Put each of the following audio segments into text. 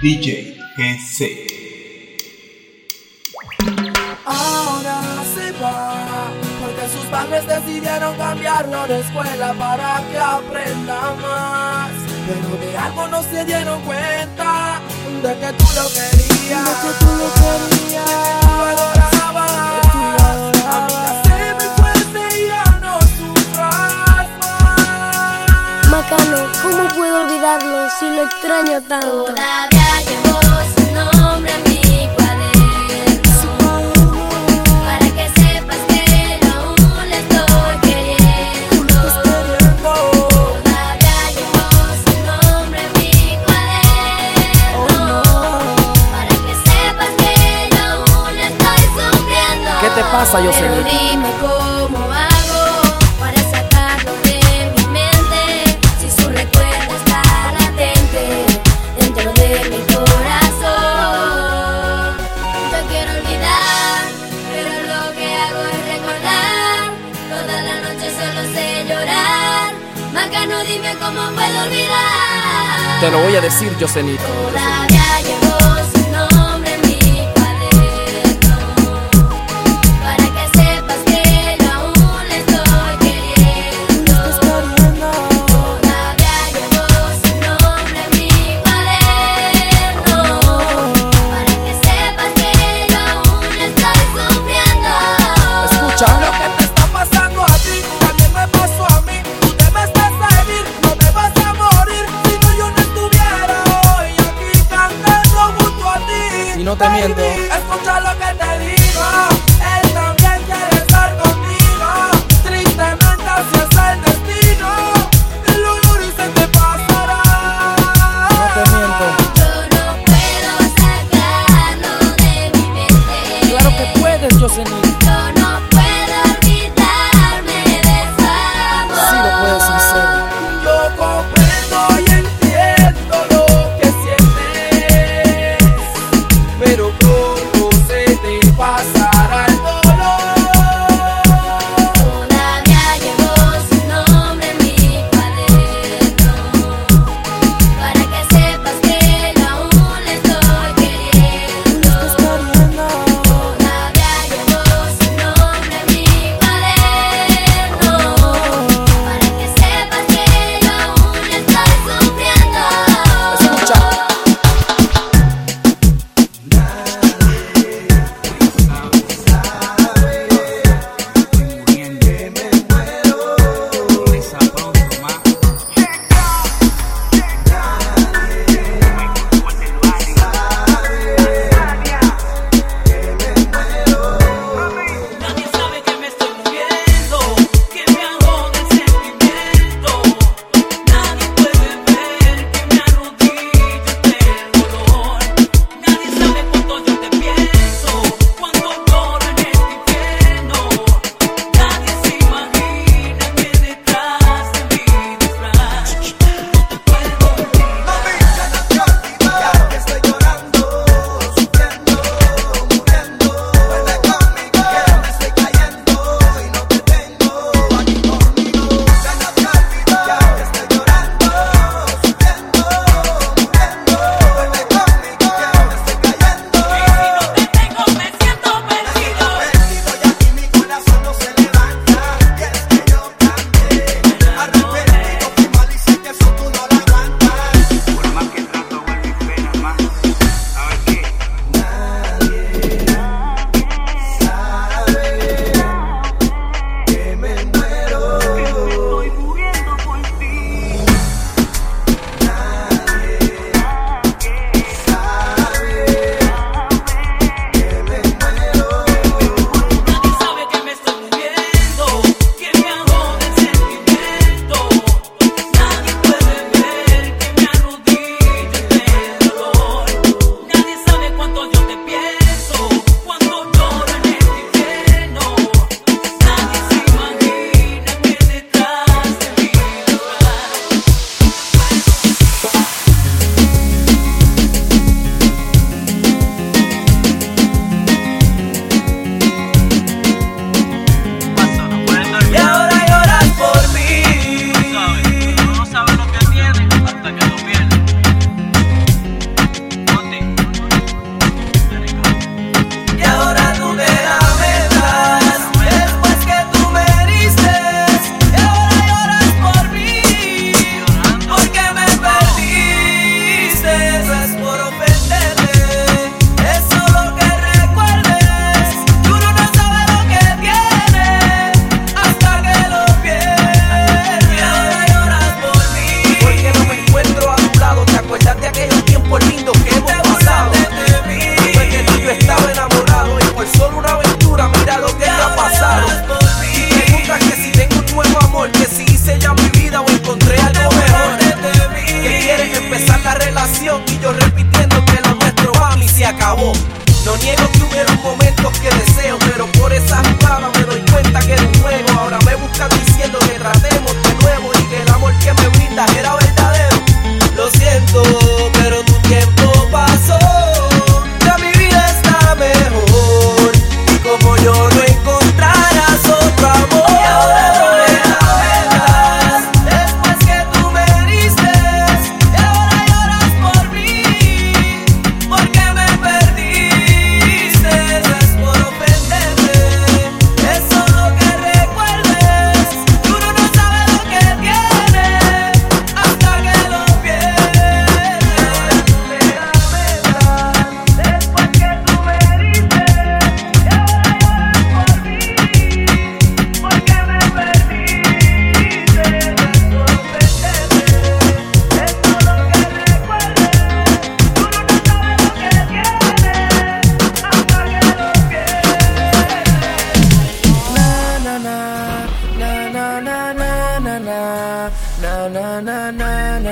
DJ GC. Ahora se va, porque sus padres decidieron cambiarlo de escuela para que aprenda más. Pero de algo no se dieron cuenta, de que tú lo querías, de que tú lo querías, de que tú lo adorabas, que tú adorabas. Amiga, sé muy fuerte y ya no sufras más. Macano, ¿cómo puedo olvidarlo si lo extraño tanto? Todavía pasa, Yoselin? Pero dime cómo hago para sacarlo de mi mente Si su recuerdo está latente dentro de mi corazón Yo quiero olvidar, pero lo que hago es recordar Toda la noche solo sé llorar Macano, dime cómo puedo olvidar Te lo voy a decir, Yosenito.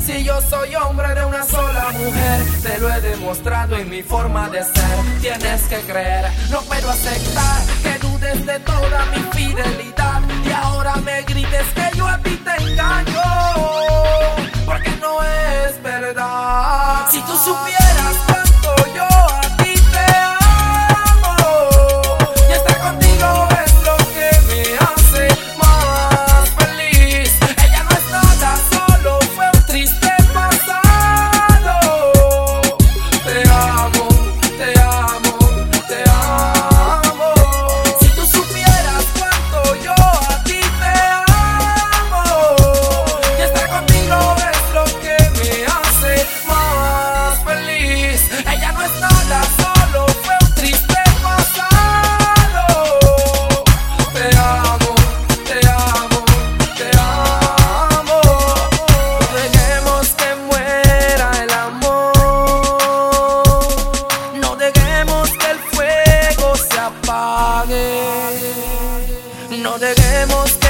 si yo soy hombre de una sola mujer. Te lo he demostrado en mi forma de ser. Tienes que creer, no puedo aceptar que dudes de toda mi fidelidad. Y ahora me grites que yo a ti te engaño, porque no es verdad. Si tú supieras. apague. No dejemos que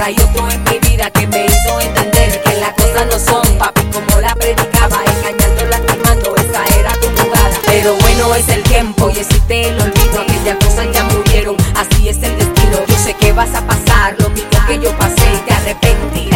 ahora yo estoy en mi vida que me hizo entender que las cosas no son papi como la predicaba, engañando, lastimando, esa era tu jugada. Pero bueno es el tiempo y existe el olvido, aquellas cosas ya murieron, así es el destino. Yo sé que vas a pasar lo mismo que yo pasé y te arrepentí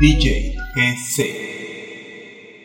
DJ GC.